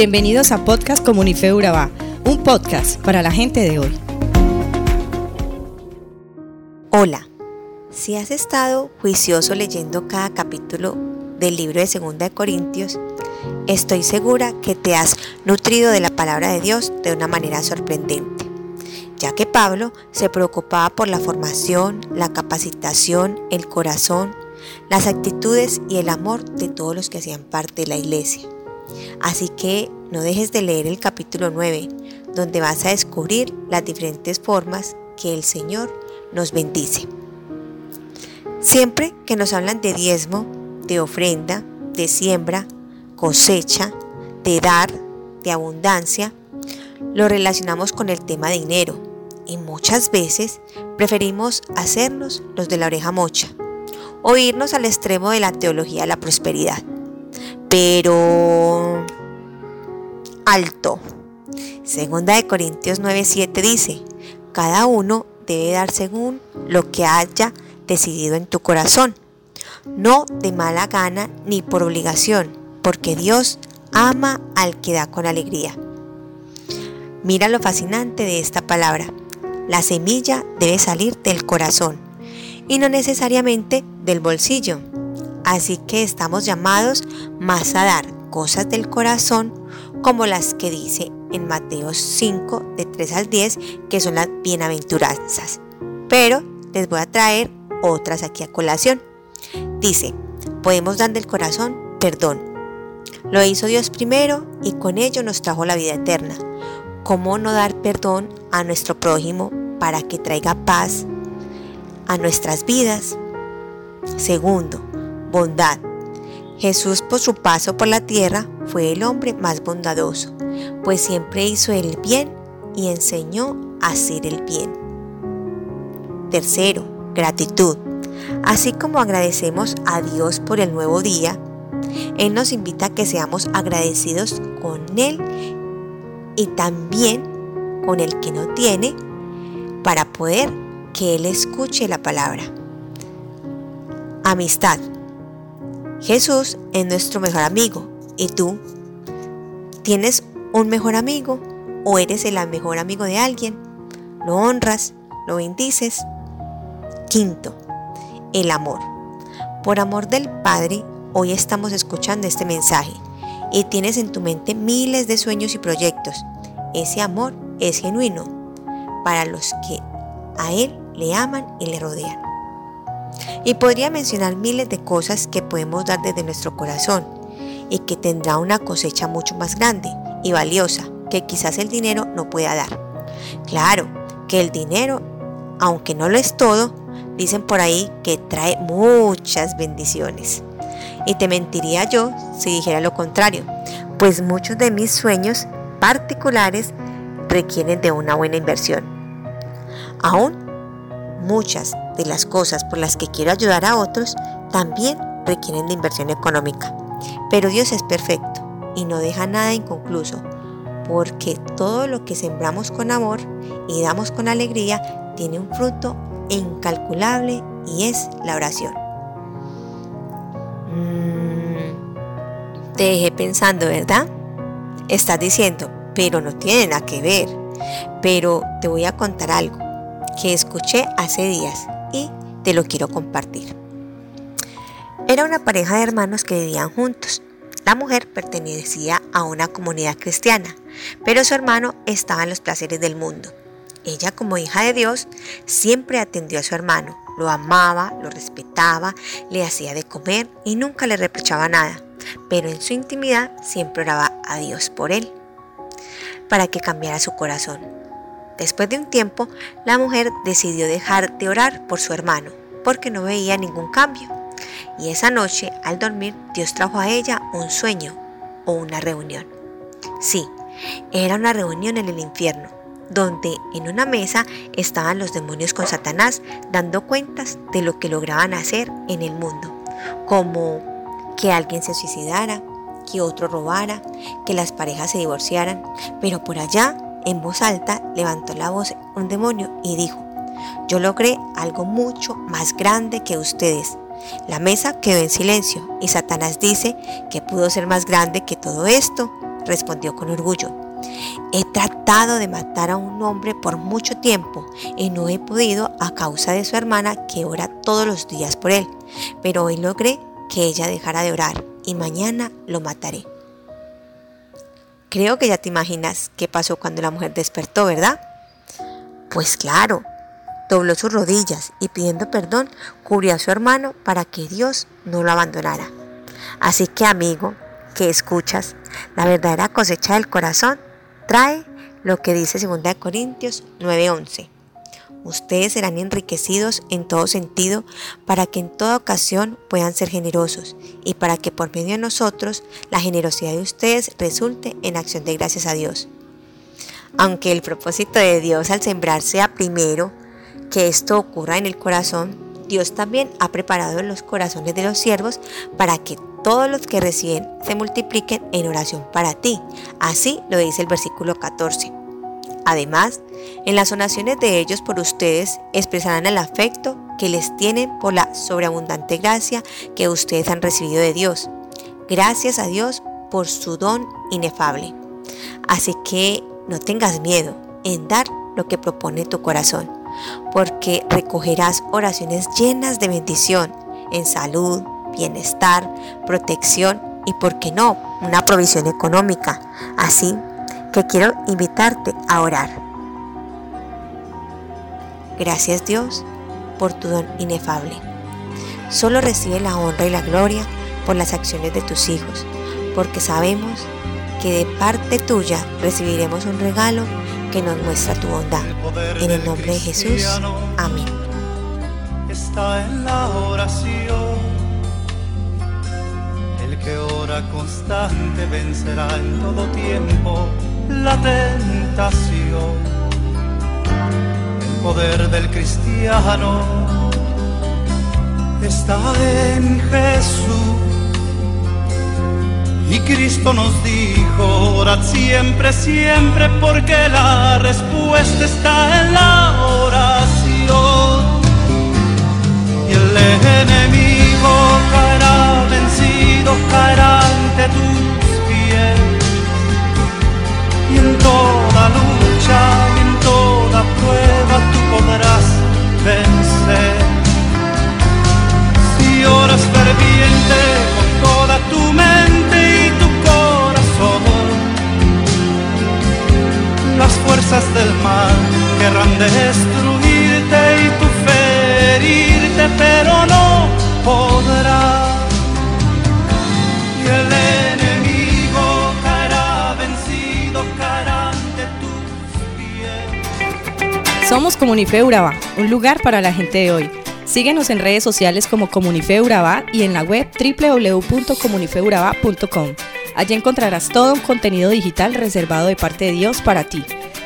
Bienvenidos a Podcast Comunife Urabá, un podcast para la gente de hoy. Hola, si has estado juicioso leyendo cada capítulo del libro de Segunda de Corintios, estoy segura que te has nutrido de la palabra de Dios de una manera sorprendente, ya que Pablo se preocupaba por la formación, la capacitación, el corazón, las actitudes y el amor de todos los que hacían parte de la iglesia. Así que no dejes de leer el capítulo 9, donde vas a descubrir las diferentes formas que el Señor nos bendice. Siempre que nos hablan de diezmo, de ofrenda, de siembra, cosecha, de dar, de abundancia, lo relacionamos con el tema de dinero y muchas veces preferimos hacernos los de la oreja mocha o irnos al extremo de la teología de la prosperidad. Pero alto. Segunda de Corintios 9:7 dice, cada uno debe dar según lo que haya decidido en tu corazón, no de mala gana ni por obligación, porque Dios ama al que da con alegría. Mira lo fascinante de esta palabra. La semilla debe salir del corazón y no necesariamente del bolsillo. Así que estamos llamados más a dar cosas del corazón como las que dice en Mateo 5 de 3 al 10 que son las bienaventuranzas. Pero les voy a traer otras aquí a colación. Dice, podemos dar del corazón perdón. Lo hizo Dios primero y con ello nos trajo la vida eterna. ¿Cómo no dar perdón a nuestro prójimo para que traiga paz a nuestras vidas? Segundo, bondad. Jesús por su paso por la tierra fue el hombre más bondadoso, pues siempre hizo el bien y enseñó a hacer el bien. Tercero, gratitud. Así como agradecemos a Dios por el nuevo día, Él nos invita a que seamos agradecidos con Él y también con el que no tiene para poder que Él escuche la palabra. Amistad. Jesús es nuestro mejor amigo. ¿Y tú? ¿Tienes un mejor amigo? ¿O eres el mejor amigo de alguien? ¿Lo honras? ¿Lo bendices? Quinto, el amor. Por amor del Padre, hoy estamos escuchando este mensaje y tienes en tu mente miles de sueños y proyectos. Ese amor es genuino para los que a Él le aman y le rodean. Y podría mencionar miles de cosas que podemos dar desde nuestro corazón y que tendrá una cosecha mucho más grande y valiosa que quizás el dinero no pueda dar. Claro que el dinero, aunque no lo es todo, dicen por ahí que trae muchas bendiciones. Y te mentiría yo si dijera lo contrario, pues muchos de mis sueños particulares requieren de una buena inversión. Aún muchas de las cosas por las que quiero ayudar a otros también requieren de inversión económica. Pero Dios es perfecto y no deja nada inconcluso, porque todo lo que sembramos con amor y damos con alegría tiene un fruto incalculable y es la oración. Mm, te dejé pensando, ¿verdad? Estás diciendo, pero no tiene nada que ver. Pero te voy a contar algo que escuché hace días y te lo quiero compartir. Era una pareja de hermanos que vivían juntos. La mujer pertenecía a una comunidad cristiana, pero su hermano estaba en los placeres del mundo. Ella, como hija de Dios, siempre atendió a su hermano, lo amaba, lo respetaba, le hacía de comer y nunca le reprochaba nada, pero en su intimidad siempre oraba a Dios por él, para que cambiara su corazón. Después de un tiempo, la mujer decidió dejar de orar por su hermano, porque no veía ningún cambio. Y esa noche, al dormir, Dios trajo a ella un sueño o una reunión. Sí, era una reunión en el infierno, donde en una mesa estaban los demonios con Satanás dando cuentas de lo que lograban hacer en el mundo, como que alguien se suicidara, que otro robara, que las parejas se divorciaran, pero por allá en voz alta levantó la voz un demonio y dijo, yo logré algo mucho más grande que ustedes. La mesa quedó en silencio y Satanás dice que pudo ser más grande que todo esto respondió con orgullo. He tratado de matar a un hombre por mucho tiempo y no he podido a causa de su hermana que ora todos los días por él, pero hoy logré que ella dejara de orar y mañana lo mataré. Creo que ya te imaginas qué pasó cuando la mujer despertó, ¿verdad? Pues claro, dobló sus rodillas y pidiendo perdón cubrió a su hermano para que Dios no lo abandonara. Así que amigo, que escuchas, la verdadera cosecha del corazón trae lo que dice 2 Corintios 9:11. Ustedes serán enriquecidos en todo sentido para que en toda ocasión puedan ser generosos y para que por medio de nosotros la generosidad de ustedes resulte en acción de gracias a Dios. Aunque el propósito de Dios al sembrar sea primero que esto ocurra en el corazón, Dios también ha preparado los corazones de los siervos para que todos los que reciben se multipliquen en oración para ti. Así lo dice el versículo 14. Además, en las oraciones de ellos por ustedes expresarán el afecto que les tienen por la sobreabundante gracia que ustedes han recibido de Dios. Gracias a Dios por su don inefable. Así que no tengas miedo en dar lo que propone tu corazón, porque recogerás oraciones llenas de bendición en salud, bienestar, protección y, por qué no, una provisión económica. Así que quiero invitarte a orar. Gracias Dios por tu don inefable. Solo recibe la honra y la gloria por las acciones de tus hijos, porque sabemos que de parte tuya recibiremos un regalo que nos muestra tu bondad. En el nombre de Jesús. Amén. Está en la oración. El que ora constante vencerá en todo tiempo la tentación. Poder del cristiano está en Jesús. Y Cristo nos dijo, orad siempre, siempre, porque la respuesta está en la oración. Y el enemigo caerá vencido, caerá ante tus fuerzas del mal querrán destruirte y tu ferirte, pero no podrá. Y el enemigo caerá vencido, caerá ante tus pies. Somos Comunife Urabá, un lugar para la gente de hoy. Síguenos en redes sociales como Comunife Urabá y en la web www.comunifeurabá.com. Allí encontrarás todo un contenido digital reservado de parte de Dios para ti.